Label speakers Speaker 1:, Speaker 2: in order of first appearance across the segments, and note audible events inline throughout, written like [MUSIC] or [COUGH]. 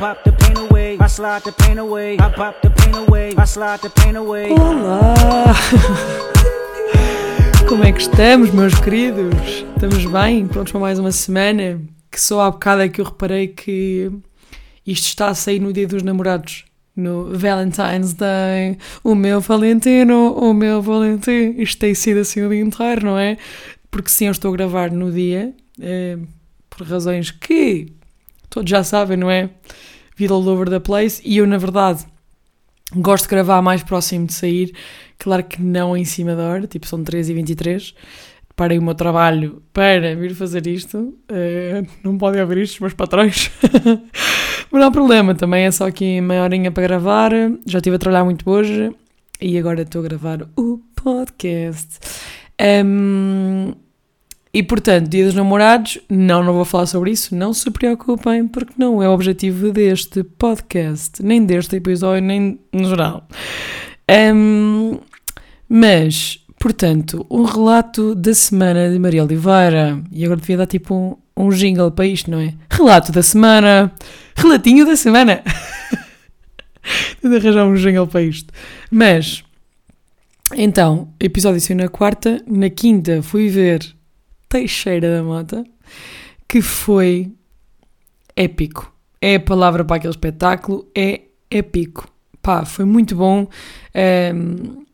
Speaker 1: pop the pain away. I slide the pain away. I pop the pain away. I slide the pain away.
Speaker 2: Olá! [LAUGHS] Como é que estamos, meus queridos? Estamos bem? Prontos para mais uma semana? Que só há bocado é que eu reparei que isto está a sair no dia dos namorados. No Valentine's Day. O meu Valentino, o meu Valentino. Isto tem sido assim o dia inteiro, não é? Porque sim, eu estou a gravar no dia. eh, por razões que todos já sabem, não é? Vida all over the place. E eu, na verdade, gosto de gravar mais próximo de sair. Claro que não em cima da hora, tipo são 3h23. Parei o meu trabalho para vir fazer isto. Eh, não podem ouvir isto, os meus patrões. [LAUGHS] Mas não há problema, também é só aqui meia horinha para gravar. Já estive a trabalhar muito hoje e agora estou a gravar o podcast. Ehm, e portanto, Dia dos Namorados, não, não vou falar sobre isso, não se preocupem, porque não é o objetivo deste podcast, nem deste episódio, nem no geral. Ehm, mas, portanto, um relato da semana de Maria Oliveira, e agora devia dar tipo um, um jingle para isto, não é? Relato da semana, relatinho da semana. [LAUGHS] Tenho de arranjar um jingle para isto. Mas, então, episódio saiu na quarta, na quinta fui ver Teixeira da Mota, que foi épico. É a palavra para aquele espetáculo, é épico. Pá, foi muito bom. Ahm,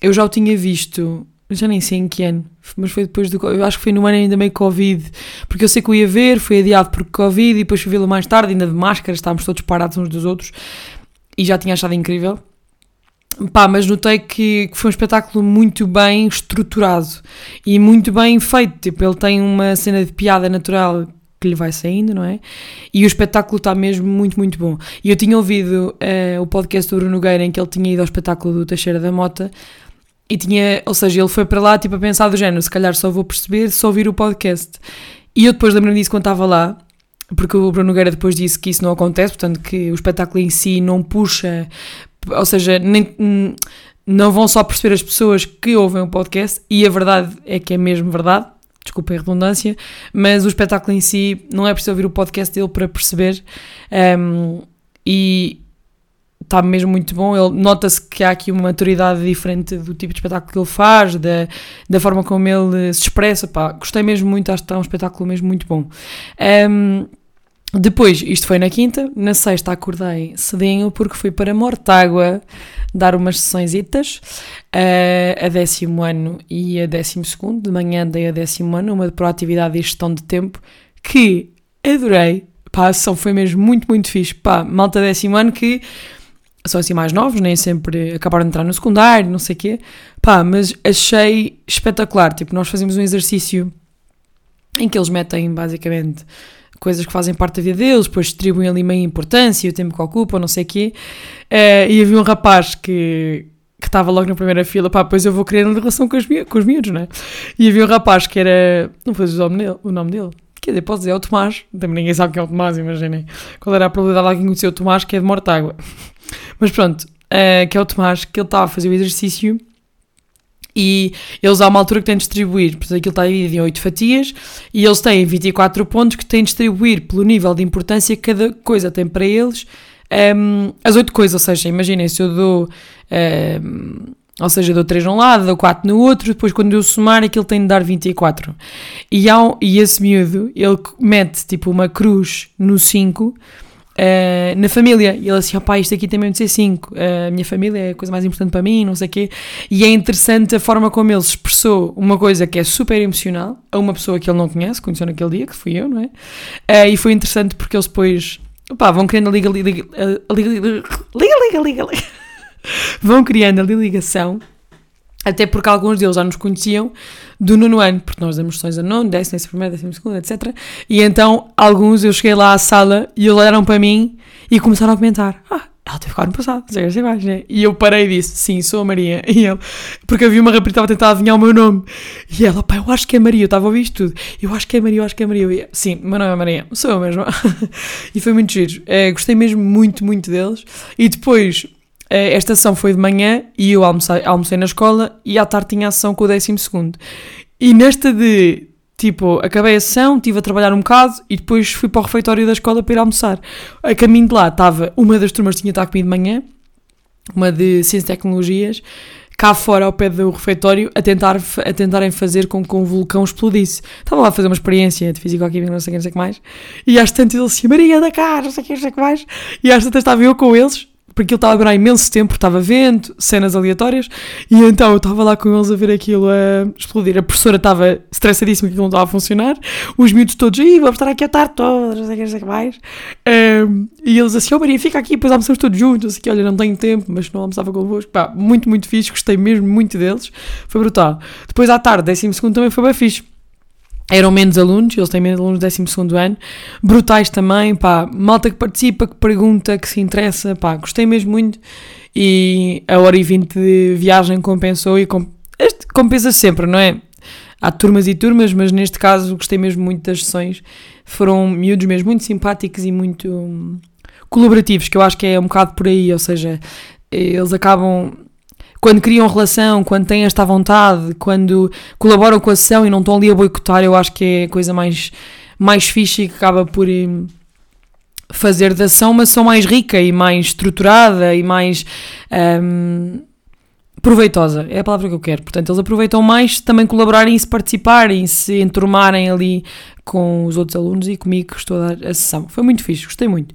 Speaker 2: eu já o tinha visto, já nem sei em que ano, mas foi depois do. Eu acho que foi no ano ainda meio Covid, porque eu sei que eu ia ver, foi adiado por Covid e depois vê-lo mais tarde, ainda de máscara, estávamos todos parados uns dos outros e já tinha achado incrível. Pá, mas notei que, que foi um espetáculo muito bem estruturado e muito bem feito. Tipo, ele tem uma cena de piada natural que lhe vai saindo, não é? E o espetáculo está mesmo muito, muito bom. E eu tinha ouvido eh, o podcast do Bruno Nogueira em que ele tinha ido ao espetáculo do Teixeira da Mota e tinha, ou seja, ele foi para lá tipo a pensar do género, se calhar só vou perceber se ouvir o podcast. E eu depois lembrei-me disso quando estava lá, porque o Bruno Nogueira depois disse que isso não acontece, portanto que o espetáculo em si não puxa, ou seja, nem, não vão só perceber as pessoas que ouvem o podcast, e a verdade é que é mesmo verdade, desculpem a redundância, mas o espetáculo em si não é preciso ouvir o podcast dele para perceber, hum, e está mesmo muito bom. Ele nota-se que há aqui uma maturidade diferente do tipo de espetáculo que ele faz, da, da forma como ele se expressa. Pá, gostei mesmo muito, acho que está um espetáculo mesmo muito bom. Um, depois, isto foi na quinta, na sexta acordei cedinho porque fui para Mortágua dar umas sessõesitas, uh, a décimo ano e a décimo segundo, de manhã dei a décimo ano, uma de proatividade e gestão de tempo, que adorei, pá, a sessão foi mesmo muito, muito fixe, pá, malta décimo ano que são assim mais novos, nem sempre acabaram de entrar no secundário, não sei o quê, pá, mas achei espetacular, tipo, nós fazemos um exercício em que eles metem basicamente coisas que fazem parte da vida deles, depois distribuem ali meio importância, o tempo que ocupam, não sei o quê, uh, e havia um rapaz que que estava logo na primeira fila, pá, depois eu vou querer relação com os, com os miúdos, não é? E havia um rapaz que era, não foi o nome dele, o nome dele, quer dizer, pode dizer, é o Tomás, também ninguém sabe quem é o Tomás, imaginem, qual era a probabilidade de alguém conhecer o Tomás, que é de Mortágua. Mas pronto, uh, que é o Tomás, que ele estava a fazer o exercício e eles há uma altura que têm de distribuir, portanto aquilo está dividido em 8 fatias e eles têm 24 pontos que têm de distribuir pelo nível de importância que cada coisa tem para eles um, as 8 coisas, ou seja, imaginem se eu dou, um, ou seja, dou 3 num lado, dou 4 no outro, depois quando eu somar aquilo tem de dar 24 e, há e esse miúdo, ele mete tipo uma cruz no 5 Uh, na família. E ele assim, opá, isto aqui tem mesmo de ser 5. Uh, a minha família é a coisa mais importante para mim, não sei o quê. E é interessante a forma como ele expressou uma coisa que é super emocional a uma pessoa que ele não conhece, conheceu naquele dia, que fui eu, não é? Uh, e foi interessante porque eles depois, opá, vão criando a liga, liga, liga, liga, liga, liga, liga, vão criando ali ligação. Até porque alguns deles já nos conheciam do nono ano, porque nós damos sessões a nono, décimo, décimo primeiro, décimo segundo, etc. E então, alguns eu cheguei lá à sala e olharam para mim e começaram a comentar: Ah, ela teve cá no passado, não sei o mais, né? E eu parei e disse: Sim, sou a Maria. [LAUGHS] E ele, porque havia uma rapariga que estava a tentar adivinhar o meu nome. E ela, pá, eu acho que é Maria, eu estava a ouvir isto tudo. Eu acho que é Maria, eu acho que é Maria. Eu, Sim, meu nome é Maria, sou eu mesmo. [LAUGHS] e foi muito giro. É, gostei mesmo muito, muito deles. E depois esta sessão foi de manhã e eu almocei, almocei na escola e à tarde tinha a sessão com o décimo segundo. E nesta de Tipo, acabei a sessão, estive a trabalhar um bocado e depois fui para o refeitório da escola para ir almoçar. A caminho de lá estava uma das turmas tinha estado comigo de manhã, uma de Ciências e Tecnologias, cá fora ao pé do refeitório a, tentar, a tentarem fazer com que um vulcão explodisse. Estava lá a fazer uma experiência de físico-química, não sei o que, não sei o que mais. E às tantas ele assim, Maria da cá, não sei o que, não sei o que mais. E às tantas estava eu com eles porque ele estava a durar imenso tempo, estava vento, cenas aleatórias, e então eu estava lá com eles a ver aquilo a explodir. A professora estava estressadíssima que aquilo não estava a funcionar, os miúdos todos, ih, vamos estar aqui a tarde toda, não sei o que, não que mais. Um, e eles assim, oh Maria, fica aqui, depois almoçamos todos juntos, assim, olha, não tenho tempo, mas não almoçava convosco. Pá, muito, muito fixe, gostei mesmo muito deles, foi brutal. Depois à tarde, décimo segundo também foi bem fixe eram menos alunos, eles têm menos alunos do 12 ano, brutais também, pá, malta que participa, que pergunta, que se interessa, pá, gostei mesmo muito. E a hora e vinte de viagem compensou e comp este compensa sempre, não é? Há turmas e turmas, mas neste caso gostei mesmo muito das sessões, foram miúdos mesmo muito simpáticos e muito hum, colaborativos, que eu acho que é um bocado por aí, ou seja, eles acabam quando criam relação, quando têm esta vontade, quando colaboram com a sessão e não estão ali a boicotar, eu acho que é a coisa mais, mais fixe e que acaba por hum, fazer da ação uma ação mais rica e mais estruturada e mais um, proveitosa. É a palavra que eu quero. Portanto, eles aproveitam mais também colaborarem e se participarem, se enturmarem ali com os outros alunos e comigo que estou a dar a sessão. Foi muito fixe, gostei muito.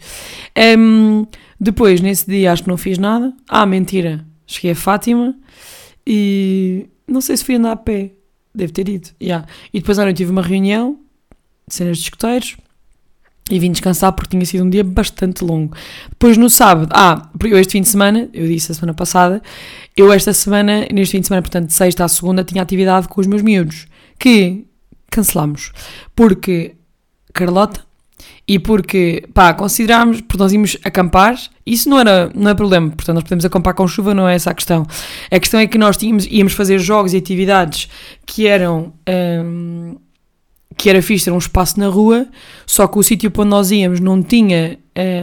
Speaker 2: Um, depois, nesse dia, acho que não fiz nada. Ah, mentira Cheguei a Fátima e não sei se fui andar a pé. Deve ter ido. Yeah. E depois à noite tive uma reunião de cenas de escuteiros e vim descansar porque tinha sido um dia bastante longo. Depois no sábado, ah, eu este fim de semana, eu disse a semana passada, eu esta semana, neste fim de semana, portanto, de sexta à segunda, tinha atividade com os meus miúdos, que cancelámos, porque Carlota e porque, pá, considerámos, porque nós íamos acampar, isso não era, não é problema, portanto nós podemos acampar com chuva, não é essa a questão. A questão é que nós tínhamos, íamos fazer jogos e atividades que eram, um, que era fixe, era um espaço na rua, só que o sítio para onde nós íamos não tinha,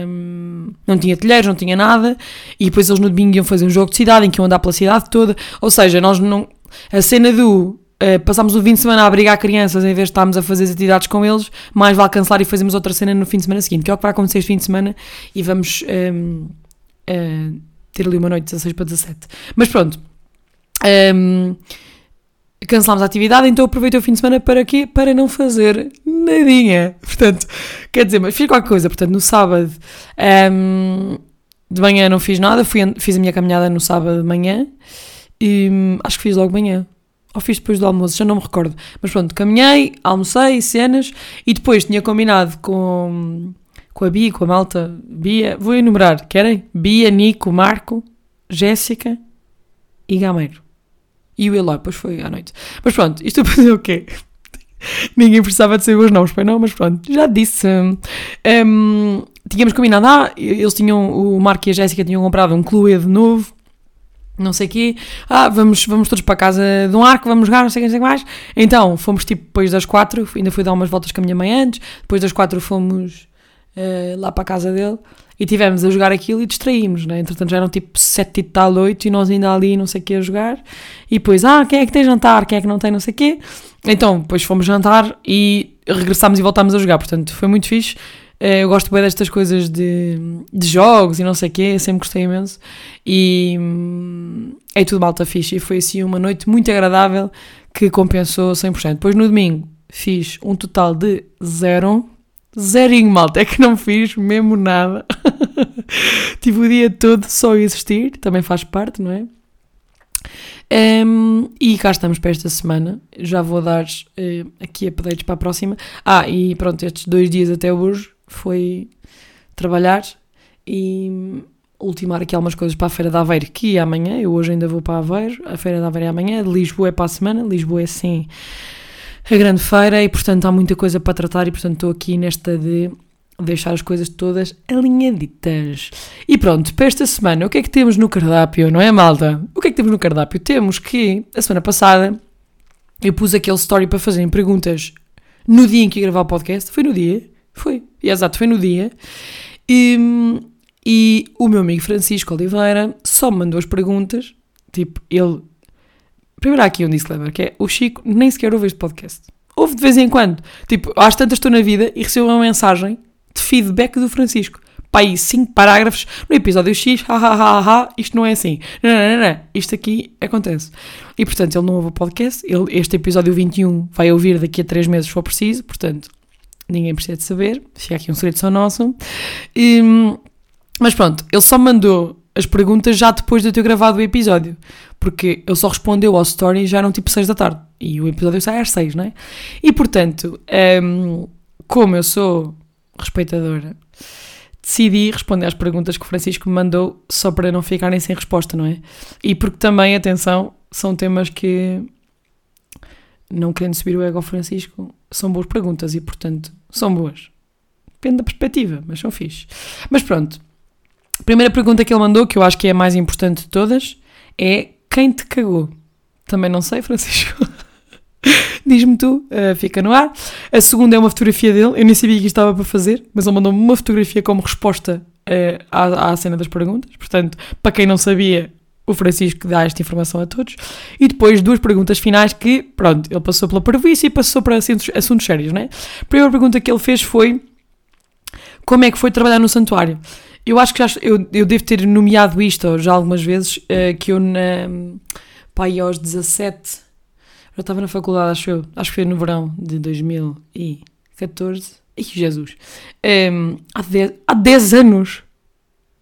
Speaker 2: um, não tinha telheiros, não tinha nada, e depois eles no domingo iam fazer um jogo de cidade, em que iam andar pela cidade toda, ou seja, nós não, a cena do uh, passámos o fim de semana a abrigar crianças em vez de estarmos a fazer as atividades com eles, mais vale cancelar e fazemos outra cena no fim de semana seguinte, que é o que vai acontecer este fim de semana e vamos um, ehm, uh, eh, ter ali uma noite 16 para 17. Mas pronto. Um, ehm, cancelámos a atividade, então aproveitei o fim de semana para quê? Para não fazer nadinha. Portanto, quer dizer, mas fiz qualquer coisa. Portanto, no sábado um, ehm, de manhã não fiz nada, fui, fiz a minha caminhada no sábado de manhã e hum, acho que fiz logo de manhã ou fiz depois do almoço, já não me recordo. Mas pronto, caminhei, almocei, cenas, e depois tinha combinado com, com a Bia, com a malta, Bia, vou enumerar, querem? Bia, Nico, Marco, Jéssica e Gameiro. E o Eloy, depois foi à noite. Mas pronto, isto [LAUGHS] para dizer o quê? Ninguém precisava de saber os nomes, foi não, mas pronto, já disse. Um, tínhamos combinado, ah, eles tinham, o Marco e a Jéssica tinham comprado um Cluedo novo, não sei o quê, ah, vamos, vamos todos para a casa de um arco, vamos jogar, não sei o que, mais. Então, fomos tipo depois das quatro, ainda fui dar umas voltas com a minha mãe antes, depois das quatro fomos uh, lá para a casa dele e tivemos a jogar aquilo e distraímos, né? Entretanto já eram tipo sete e tal, oito e nós ainda ali não sei o que a jogar. E depois, ah, quem é que tem jantar, quem é que não tem não sei o quê. Então, depois fomos jantar e regressámos e voltámos a jogar, portanto foi muito fixe. Eh, eu gosto bem destas coisas de, de jogos e não sei o quê, sempre gostei imenso. E hum, é tudo malta fixe. E foi assim uma noite muito agradável que compensou 100%. Depois no domingo fiz um total de zero. Zerinho, malta. É que não fiz mesmo nada. [LAUGHS] Tive o dia todo só a existir. Também faz parte, não é? Um, e cá estamos para esta semana. Já vou dar uh, aqui updates para a próxima. Ah, e pronto, estes dois dias até hoje foi trabalhar e ultimar aqui algumas coisas para a Feira de Aveiro, que é amanhã, eu hoje ainda vou para Aveiro, a Feira de Aveiro é amanhã, Lisboa é para a semana, Lisboa é sim a grande feira e portanto há muita coisa para tratar e portanto estou aqui nesta de deixar as coisas todas alinhaditas. E pronto, para esta semana, o que é que temos no cardápio, não é malta? O que é que temos no cardápio? Temos que, a semana passada, eu pus aquele story para fazerem perguntas no dia em que ia gravar o podcast, foi no dia, foi, exato, foi no dia. E, e o meu amigo Francisco Oliveira só me mandou as perguntas. Tipo, ele. Primeiro há aqui um disclaimer que é: o Chico nem sequer ouve este podcast. Houve de vez em quando. Tipo, às tantas estou na vida e recebo uma mensagem de feedback do Francisco. Pá, aí, cinco parágrafos no episódio X, ha, ha, ha, ha, isto não é assim. Não, não, não, não, isto aqui acontece. E, portanto, ele não ouve o podcast, ele, este episódio 21 vai ouvir daqui a três meses se for preciso, portanto, ninguém precisa de saber, fica aqui um segredo só nosso. E, mas pronto, ele só mandou as perguntas já depois de eu ter gravado o episódio, porque ele só respondeu ao story já eram tipo 6 da tarde, e o episódio sai às 6, não é? E, portanto, hum, como eu sou respeitadora decidi responder às perguntas que o Francisco me mandou só para não ficarem sem resposta, não é? E porque também, atenção, são temas que, não querendo subir o ego ao Francisco, são boas perguntas e, portanto, são boas. Depende da perspectiva, mas são fixe. Mas pronto. A primeira pergunta que ele mandou, que eu acho que é a mais importante de todas, é quem te cagou? Também não sei, Francisco. [LAUGHS] Diz-me tu, uh, fica no ar. A segunda é uma fotografia dele, eu nem sabia que isto estava para fazer, mas ele mandou-me uma fotografia como resposta uh, à, à cena das perguntas. Portanto, para quem não sabia, o Francisco dá esta informação a todos. E depois duas perguntas finais que, pronto, ele passou pela parvoíce e passou para assuntos, assuntos sérios, né? A primeira pergunta que ele fez foi como é que foi trabalhar no santuário? Eu acho que já, eu, eu devo ter nomeado isto já algumas vezes, uh, que eu na, pá, aos 17 já estava na faculdade, acho eu. Acho que foi no verão de 2014. Ih, Jesus. Um, ehm, há, 10, há 10 anos.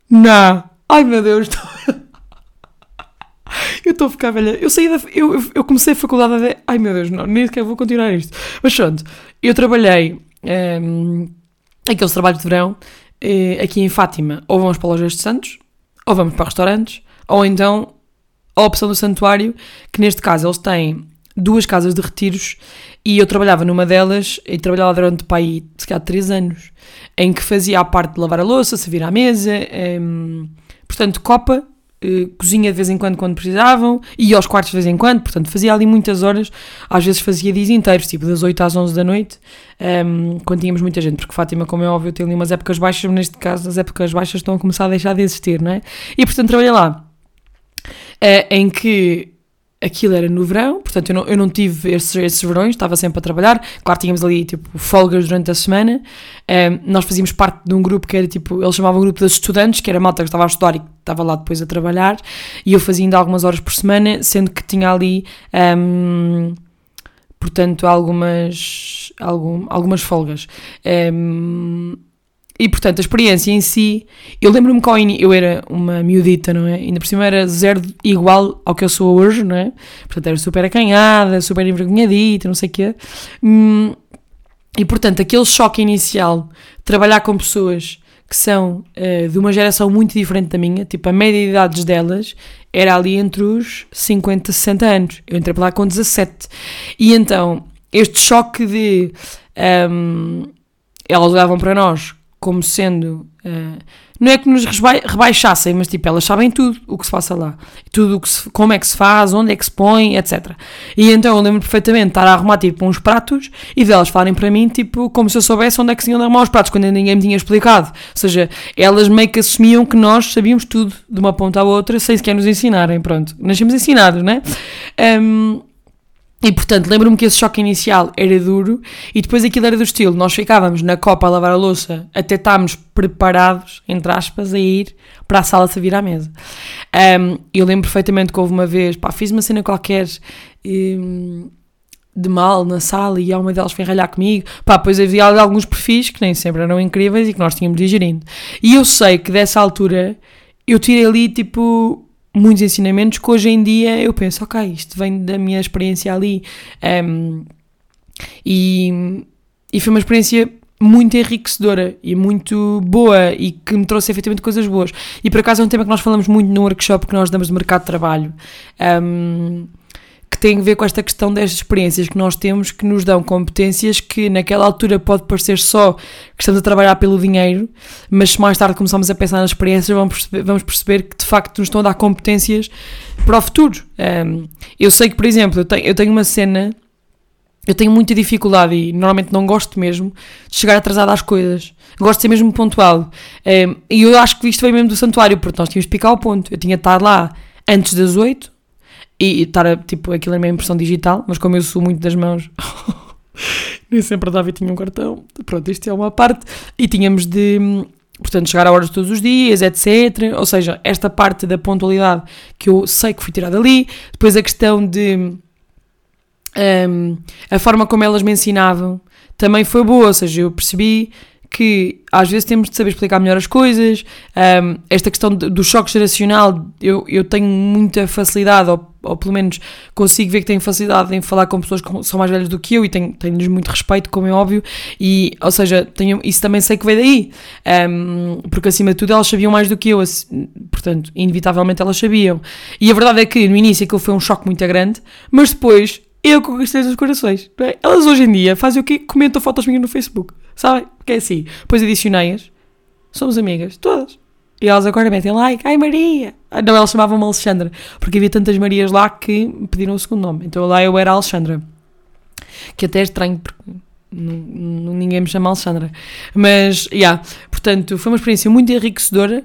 Speaker 2: Não. Ai, meu Deus. [LAUGHS] eu estou a ficar velha. Eu saí da. Eu, eu comecei a faculdade a. De... Ai, meu Deus, não. Nem sequer vou continuar isto. Mas pronto. Eu trabalhei. Um, ehm, aqueles trabalhos de verão. Uh, aqui em Fátima. Ou vamos para lojas de Santos. Ou vamos para restaurantes. Ou então. A opção do santuário. Que neste caso eles têm duas casas de retiros e eu trabalhava numa delas e trabalhava durante pai, se calhar, três anos, em que fazia a parte de lavar a louça, servir à mesa, um, portanto, copa, uh, cozinha de vez em quando quando precisavam, e aos quartos de vez em quando, portanto, fazia ali muitas horas, às vezes fazia dias inteiros, tipo das 8 às 11 da noite, um, quando tínhamos muita gente, porque Fátima, como é óbvio, tem ali umas épocas baixas, mas neste caso as épocas baixas estão a começar a deixar de existir, não é? E portanto trabalhei lá, uh, em que aquilo era no verão, portanto eu não, eu não tive esses, esses verões, estava sempre a trabalhar. Claro, tínhamos ali tipo folgas durante a semana. Um, nós fazíamos parte de um grupo que era tipo, eles chamavam o grupo dos estudantes, que era malta que estava a estudar e que estava lá depois a trabalhar, e eu fazia ainda algumas horas por semana, sendo que tinha ali. Um, portanto, algumas, algum, algumas folgas. Um, e portanto, a experiência em si, eu lembro-me que ao eu era uma miudita, não é? Ainda por cima era zero igual ao que eu sou hoje, não é? Portanto, era super acanhada, super envergonhadita, não sei o quê. Hum, e portanto, aquele choque inicial, trabalhar com pessoas que são uh, de uma geração muito diferente da minha, tipo, a média de idades delas era ali entre os 50 e 60 anos. Eu entrei para lá com 17. E então, este choque de. Um, elas olhavam para nós como sendo. Uh, não é que nos rebaixassem, mas tipo, elas sabem tudo o que se passa lá. Tudo o que se, como é que se faz, onde é que se põe, etc. E então eu lembro perfeitamente de estar a arrumar tipo uns pratos e delas falarem para mim, tipo, como se eu soubesse onde é que se iam arrumar os pratos, quando ninguém me tinha explicado. Ou seja, elas meio que assumiam que nós sabíamos tudo de uma ponta à outra, sem sequer nos ensinarem. Pronto, nascemos ensinados, né? Um, e portanto, lembro-me que esse choque inicial era duro e depois aquilo era do estilo: nós ficávamos na copa a lavar a louça até estarmos preparados, entre aspas, a ir para a sala servir à mesa. Um, eu lembro perfeitamente que houve uma vez, pá, fiz uma cena qualquer um, de mal na sala e uma delas foi ralhar comigo. Pá, depois havia alguns perfis que nem sempre eram incríveis e que nós tínhamos digerindo. E eu sei que dessa altura eu tirei ali tipo muitos ensinamentos que hoje em dia eu penso, ok, isto vem da minha experiência ali. Um, e, e foi uma experiência muito enriquecedora e muito boa e que me trouxe efetivamente coisas boas. E por acaso é um tema que nós falamos muito no workshop que nós damos de mercado de trabalho. Um, que tem a ver com esta questão destas experiências que nós temos que nos dão competências que naquela altura pode parecer só que estamos a trabalhar pelo dinheiro, mas se mais tarde começamos a pensar nas experiências, vamos perceber, vamos perceber que de facto nos estão a dar competências para o futuro. Um, eu sei que, por exemplo, eu tenho, eu tenho uma cena, eu tenho muita dificuldade e normalmente não gosto mesmo de chegar atrasado às coisas. Gosto de ser mesmo pontual. Um, e eu acho que isto veio mesmo do santuário, porque nós tínhamos de picar o ponto. Eu tinha de estar lá antes das oito e estar a, tipo, aquilo é minha impressão digital, mas como eu sou muito das mãos, [LAUGHS] Nem sempre a Davi tinha um cartão. Pronto, isto é uma parte. E tínhamos de, portanto, chegar a horas todos os dias, etc. Ou seja, esta parte da pontualidade que eu sei que fui tirada ali. Depois a questão de. Um, a forma como elas me ensinavam também foi boa, ou seja, eu percebi que às vezes temos de saber explicar melhor as coisas. Um, esta questão do choque geracional, eu, eu tenho muita facilidade, ou, ou, pelo menos consigo ver que tenho facilidade em falar com pessoas que são mais velhas do que eu e tenho, tenho-lhes muito respeito, como é óbvio, e, ou seja, tenho, isso também sei que veio daí, um, porque acima de tudo elas sabiam mais do que eu, portanto, inevitavelmente elas sabiam. E a verdade é que no início aquilo foi um choque muito grande, mas depois eu conquistei os corações. É? Elas hoje em dia fazem o quê? Comentam fotos minhas no Facebook. Sabem? Porque é assim. Depois adicionei-as. Somos amigas. Todas. E elas agora metem like. Ai Maria. Ah, não, elas chamavam-me Alexandra. Porque havia tantas Marias lá que pediram o segundo nome. Então lá eu era Alexandra. Que até é estranho porque ninguém me chama Alexandra. Mas, já. Yeah, portanto, foi uma experiência muito enriquecedora.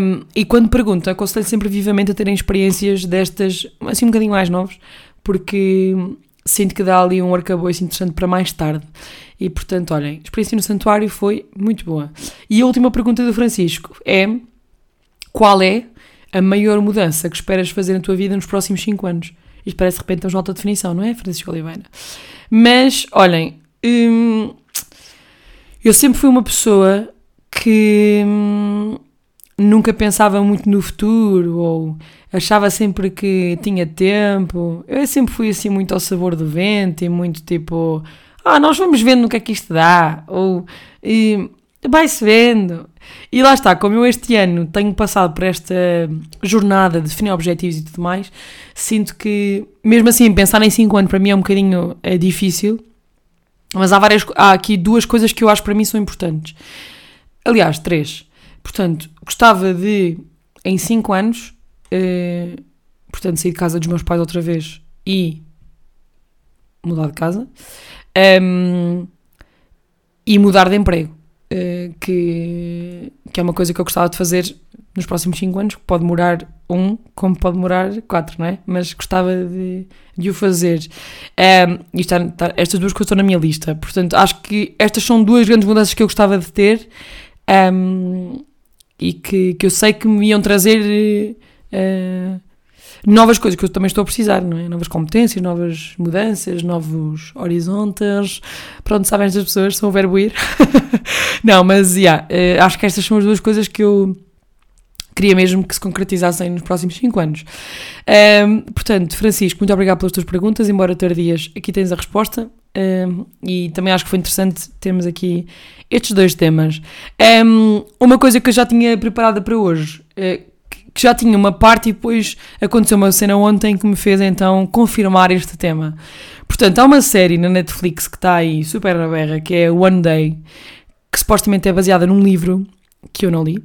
Speaker 2: Um, e quando pergunto, aconselho sempre vivamente a terem experiências destas, assim um bocadinho mais novos porque sinto que dá ali um arcabouço interessante para mais tarde. E portanto, olhem, a experiência no santuário foi muito boa. E a última pergunta do Francisco é: qual é a maior mudança que esperas fazer na tua vida nos próximos 5 anos? Isto parece de repente uma alta definição, não é, Francisco Oliveira? Mas, olhem, hum, eu sempre fui uma pessoa que hum, nunca pensava muito no futuro ou achava sempre que tinha tempo. Eu sempre fui assim muito ao sabor do vento e muito tipo, ah, nós vamos vendo no que é que isto dá, ou vai-se vendo. E lá está, como eu este ano tenho passado por esta jornada de definir objetivos e tudo mais, sinto que, mesmo assim, pensar em 5 anos para mim é um bocadinho é difícil, mas há, várias, há aqui duas coisas que eu acho para mim são importantes. Aliás, três. Portanto, gostava de, em 5 anos, Uh, portanto, sair de casa dos meus pais outra vez e mudar de casa. Um, e mudar de emprego. Uh, que, que é uma coisa que eu gostava de fazer nos próximos 5 anos, que pode demorar um, como pode demorar quatro, não é? Mas gostava de, de o fazer. Um, e está, está, estas duas coisas estão na minha lista. Portanto, acho que estas são duas grandes mudanças que eu gostava de ter um, e que, que eu sei que me iam trazer uh, novas coisas que eu também estou a precisar, não é? Novas competências, novas mudanças, novos horizontes. Pronto, sabem estas pessoas, são o verbo ir. [LAUGHS] não, mas yeah, uh, acho que estas são as duas coisas que eu queria mesmo que se concretizassem nos próximos 5 anos. Um, portanto, Francisco, muito obrigado pelas tuas perguntas, embora tardias, aqui tens a resposta. E também acho que foi interessante termos aqui estes dois temas. Um, uma coisa que eu já tinha preparada para hoje, uh, que já tinha uma parte e depois aconteceu uma cena ontem que me fez então confirmar este tema. Portanto, há uma série na Netflix que está aí super na berra, que é One Day, que supostamente é baseada num livro que eu não li.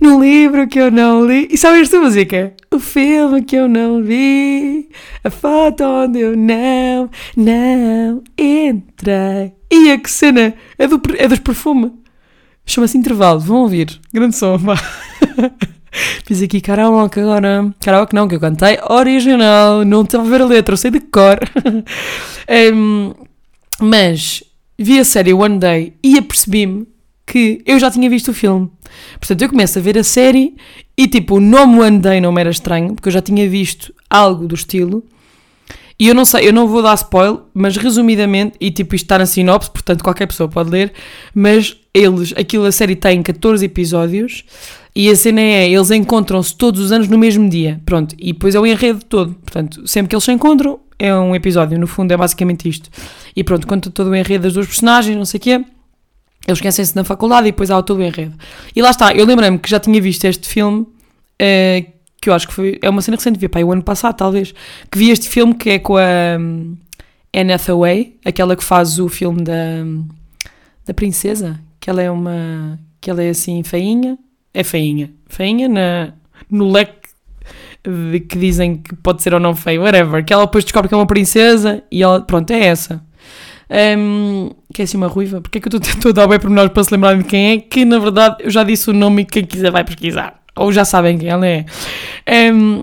Speaker 2: Num livro que eu não li. E sabe esta música? O filme que eu não vi. A foto onde eu não, não entrei. E a que cena? É, do, é dos perfumes. Chama-se Intervalo. Vão ouvir. Grande som. [LAUGHS] Fiz aqui karaoke agora. Karaoke não, que eu cantei original. Não estava a ver a letra, eu sei de cor. [LAUGHS] um, mas vi a série One Day e apercebi-me que eu já tinha visto o filme. Portanto, eu começo a ver a série e tipo, o nome One Day não me era estranho, porque eu já tinha visto algo do estilo. E eu não sei, eu não vou dar spoiler, mas resumidamente, e tipo, isto está na sinopse, portanto qualquer pessoa pode ler, mas eles, aquilo a série tem 14 episódios e a cena é, eles encontram-se todos os anos no mesmo dia, pronto, e depois é o enredo todo, portanto, sempre que eles se encontram é um episódio, no fundo é basicamente isto. E pronto, conta todo o enredo das duas personagens, não sei o quê, eles conhecem-se na faculdade e depois há todo o enredo. E lá está, eu lembrei-me que já tinha visto este filme, uh, que eu acho que foi, é uma cena recente, vi, pá, o ano passado talvez, que vi este filme que é com a um, Anne Hathaway, aquela que faz o filme da, da princesa, que ela é uma, que ela é assim feinha, é feinha. Feinha na, no leque de que dizem que pode ser ou não feio, whatever. Que ela depois descobre que é uma princesa e ela, pronto, é essa. Um, que é assim uma ruiva. Porque é que eu estou [LAUGHS] a dar bem por nós para se lembrarem de quem é? Que na verdade eu já disse o nome e quem quiser vai pesquisar. Ou já sabem quem ela é. Um,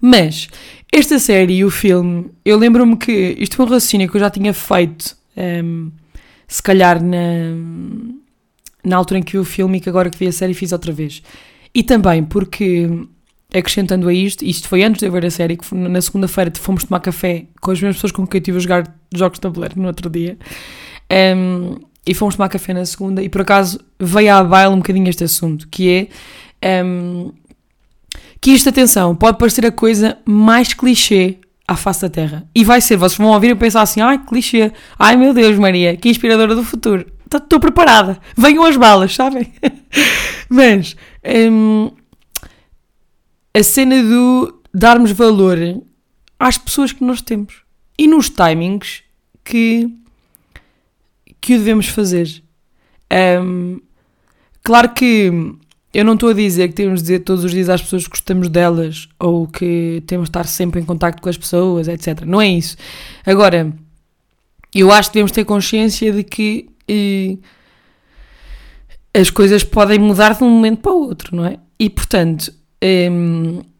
Speaker 2: mas esta série e o filme, eu lembro-me que isto foi um raciocínio que eu já tinha feito, um, se calhar na, na altura em que vi o filme e que agora que vi a série fiz outra vez. E também porque, acrescentando a isto, isto foi antes de eu ver a série, que na segunda-feira fomos tomar café com as mesmas pessoas com quem eu estive a jogar jogos de tabuleiro no outro dia. Um, e fomos tomar café na segunda, e por acaso veio à baila um bocadinho este assunto, que é um, que isto, atenção, pode parecer a coisa mais clichê à face da Terra. E vai ser, vocês vão ouvir e pensar assim, ai, clichê, ai meu Deus, Maria, que inspiradora do futuro. Estou tá, preparada, venham as balas, sabem? [LAUGHS] Mas um, a cena do darmos valor às pessoas que nós temos e nos timings que que o devemos fazer. Um, claro que eu não estou a dizer que temos de dizer todos os dias às pessoas que gostamos delas ou que temos de estar sempre em contato com as pessoas, etc. Não é isso. Agora, eu acho que devemos ter consciência de que eh, as coisas podem mudar de um momento para o outro, não é? E portanto,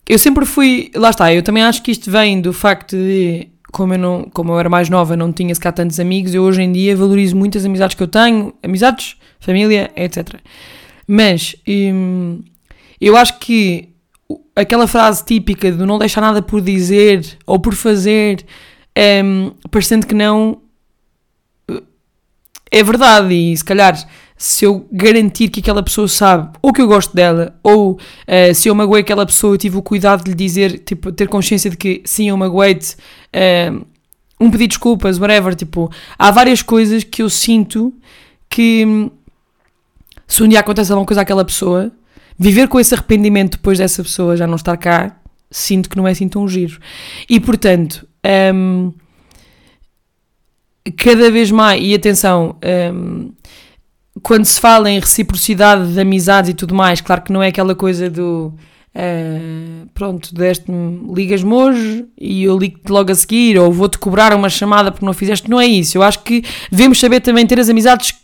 Speaker 2: eu sempre fui. Lá está, eu também acho que isto vem do facto de como eu, não, como eu era mais nova, não tinha sequer tantos amigos, eu hoje em dia valorizo muito as amizades que eu tenho, amizades, família, etc. Mas hum, eu acho que aquela frase típica de não deixar nada por dizer ou por fazer, hum, parecendo que não, é verdade, e se calhar se eu garantir que aquela pessoa sabe ou que eu gosto dela, ou uh, se eu magoei aquela pessoa, eu tive o cuidado de lhe dizer, tipo, ter consciência de que sim, eu magoei-te, uh, um pedir desculpas, whatever, tipo, há várias coisas que eu sinto que se um dia acontece alguma coisa àquela pessoa, viver com esse arrependimento depois dessa pessoa já não estar cá, sinto que não é assim tão giro. E portanto, um, cada vez mais, e atenção, um, quando se fala em reciprocidade de amizades e tudo mais, claro que não é aquela coisa do uh, pronto, deste-me, ligas-me hoje e eu ligo-te logo a seguir, ou vou-te cobrar uma chamada porque não fizeste, não é isso. Eu acho que devemos saber também ter as amizades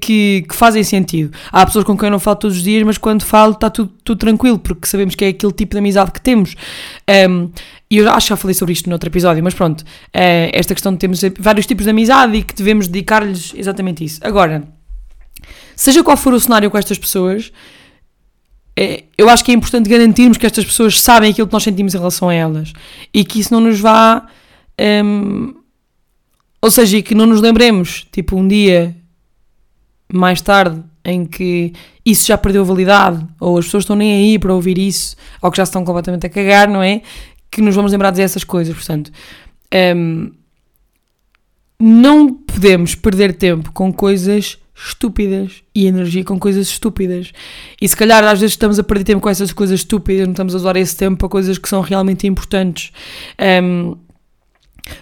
Speaker 2: que, que, fazem sentido. Há pessoas com quem eu não falo todos os dias, mas quando falo está tudo, tudo tranquilo, porque sabemos que é aquele tipo de amizade que temos. Um, e eu acho que já falei sobre isto no outro episódio, mas pronto, uh, esta questão de termos vários tipos de amizade e que devemos dedicar-lhes exatamente isso. Agora, seja qual for o cenário com estas pessoas, é, eu acho que é importante garantirmos que estas pessoas sabem aquilo que nós sentimos em relação a elas e que isso não nos vá. Um, ou seja, que não nos lembremos, tipo, um dia mais tarde em que isso já perdeu validade, ou as pessoas estão nem aí para ouvir isso, ou que já estão completamente a cagar, não é? Que nos vamos lembrar de essas coisas. Portanto, um, não podemos perder tempo com coisas estúpidas e energia com coisas estúpidas. E se calhar às vezes estamos a perder tempo com essas coisas estúpidas, não estamos a usar esse tempo para coisas que são realmente importantes. Um,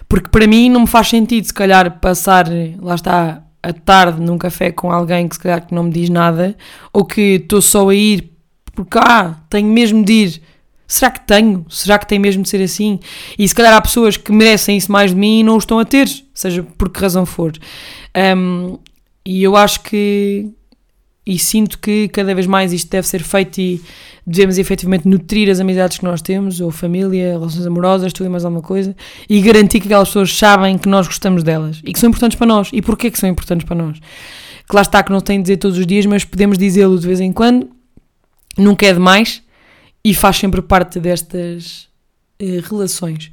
Speaker 2: porque para mim não me faz sentido, se calhar, passar, lá está, a tarde num café com alguém que se calhar que não me diz nada, ou que estou só a ir porque, ah, tenho mesmo de ir. Será que tenho? Será que tem mesmo de ser assim? E se calhar há pessoas que merecem isso mais de mim e não o estão a ter, seja por que razão for. Um, e eu acho que e sinto que cada vez mais isto deve ser feito e devemos efetivamente nutrir as amizades que nós temos, ou família, relações amorosas, tudo e mais alguma coisa, e garantir que aquelas pessoas sabem que nós gostamos delas e que são importantes para nós. E porquê que são importantes para nós? Que lá está que não tem de dizer todos os dias, mas podemos dizê-lo de vez em quando, nunca é demais e faz sempre parte destas uh, relações.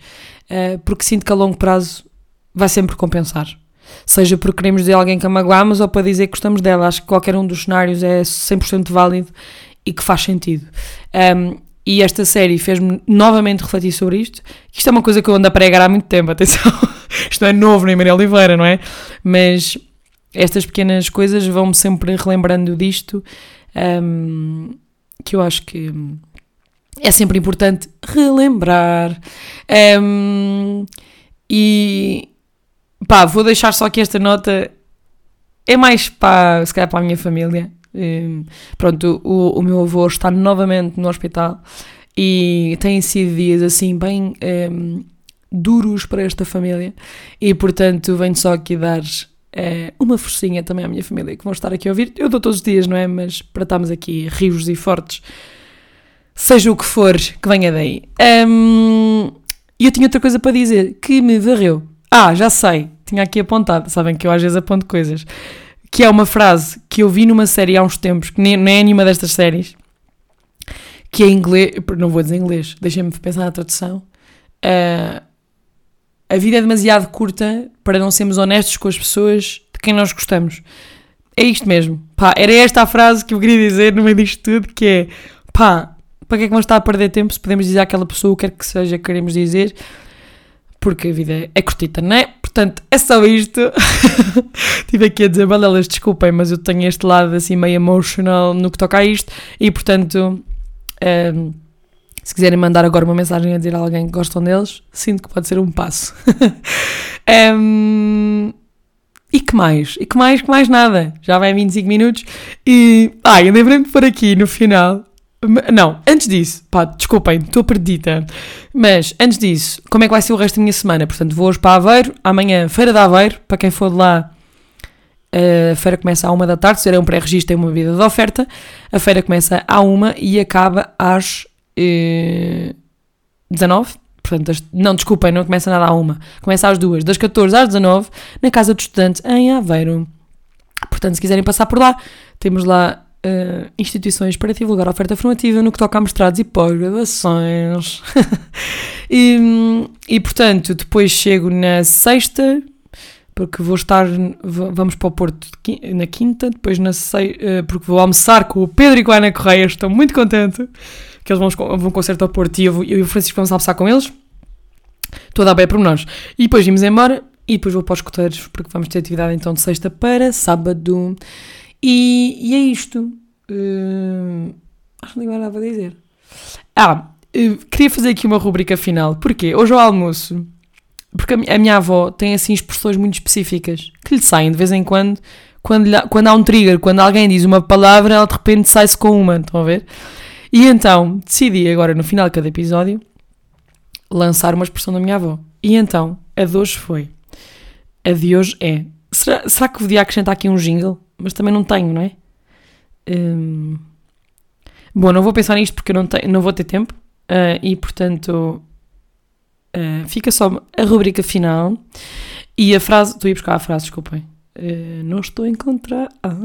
Speaker 2: Uh, porque sinto que a longo prazo vai sempre compensar seja porque queremos dizer alguém que a ou para dizer que gostamos dela. Acho que qualquer um dos cenários é 100% válido e que faz sentido. Um, e esta série fez-me novamente refletir sobre isto. Isto é uma coisa que eu ando a pregar há muito tempo, [LAUGHS] atenção. isto não é novo nem Maria Oliveira, não é? Mas estas pequenas coisas vão-me sempre relembrando disto, um, que eu acho que é sempre importante relembrar. Um, e, Pá, vou deixar só aqui esta nota. É mais para, se calhar, para a minha família. Um, pronto, o, o meu avô está novamente no hospital e têm sido dias assim bem um, duros para esta família e portanto venho só aqui dar uh, uma forcinha também à minha família que vão estar aqui a ouvir. Eu dou todos os dias, não é? Mas para estarmos aqui rios e fortes, seja o que for que venha daí. Um, E eu tinha outra coisa para dizer que me varreu. Ah, já sei, tinha aqui apontado. Sabem que eu às vezes aponto coisas. Que é uma frase que eu vi numa série há uns tempos, que nem, nem é nenhuma destas séries, que é em inglês. Não vou dizer inglês, deixem-me pensar na tradução. Uh, a vida é demasiado curta para não sermos honestos com as pessoas de quem nós gostamos. É isto mesmo. Pá, era esta a frase que eu queria dizer no meio disto tudo, que é pá, para que é que vamos estar a perder tempo se podemos dizer àquela pessoa o que quer que seja que queremos dizer? Porque a vida é curtita, não é? Portanto, é só isto. [LAUGHS] Tive aqui a dizer, balelas, desculpem, mas eu tenho este lado assim meio emotional no que toca a isto e, portanto, um, ehm, se quiserem mandar agora uma mensagem a dizer a alguém que gostam deles, sinto que pode ser um passo. um, [LAUGHS] ehm, e que mais? E que mais? Que mais nada. Já vai 25 minutos. E. Ai, lembrei-me de pôr aqui no final. Não, antes disso, pá, desculpem, estou perdida. Mas antes disso, como é que vai ser o resto da minha semana? Portanto, vou hoje para Aveiro, amanhã, Feira de Aveiro, para quem for de lá, a feira começa à uma da tarde, será um pré-registro e uma vida de oferta. A feira começa à uma e acaba às eh, 19. Portanto, não, desculpem, não começa nada à uma. Começa às duas, das 14 às 19, na Casa do Estudante, em Aveiro. Portanto, se quiserem passar por lá, temos lá uh, instituições para divulgar oferta formativa no que toca a mestrados e pós-graduações. [LAUGHS] e, e, portanto, depois chego na sexta, porque vou estar, vamos para o Porto na quinta, depois na sexta, uh, porque vou almoçar com o Pedro e com a Ana Correia, estou muito contente que eles vão, vão concerto ao Porto e eu, e o Francisco vamos almoçar com eles. Estou a dar bem por nós. E depois vimos embora e depois vou para os escuteiros porque vamos ter atividade então de sexta para sábado. E, e é isto. Uh, acho que não nada para dizer. Ah, uh, queria fazer aqui uma rubrica final. Porquê? Hoje ao almoço, porque a, a, minha avó tem assim expressões muito específicas que lhe saem de vez em quando. Quando, lhe, quando há um trigger, quando alguém diz uma palavra, ela de repente sai-se com uma. Estão a ver? E então decidi agora no final de cada episódio lançar uma expressão da minha avó. E então a de hoje foi. A de hoje é. Será, será que podia acrescentar aqui um jingle? Mas também não tenho, não é? Hum, bom, não vou pensar nisto porque eu não, tenho, não vou ter tempo. Uh, e portanto uh, fica só a rubrica final. E a frase. Estou a ir buscar a frase, desculpem. Uh, não estou a encontrar. Ah!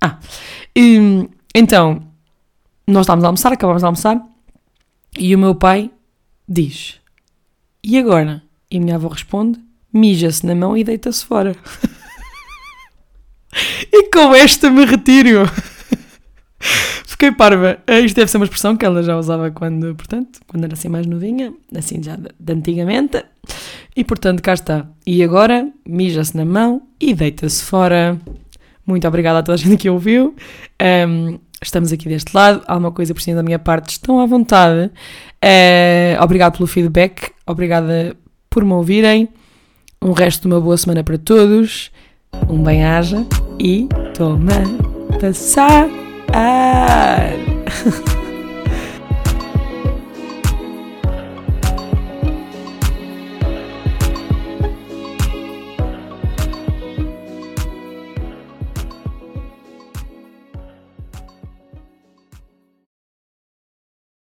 Speaker 2: ah. Um, então, nós estávamos a almoçar, acabámos de almoçar, e o meu pai diz: E agora? E a minha avó responde: Mija-se na mão e deita-se fora. [LAUGHS] com esta me retiro. Fiquei parva. Eh, isto deve ser uma expressão que ela já usava quando, portanto, quando era assim mais novinha, assim já de, de antigamente. E portanto, cá está. E agora, mija-se na mão e deita-se fora. Muito obrigada a toda a gente que ouviu. Um, estamos aqui deste lado. Há uma coisa por cima da minha parte, estão à vontade. Uh, obrigado pelo feedback, obrigada por me ouvirem. Um resto de uma boa semana para todos. Um bem-aja e toma passar. [LAUGHS]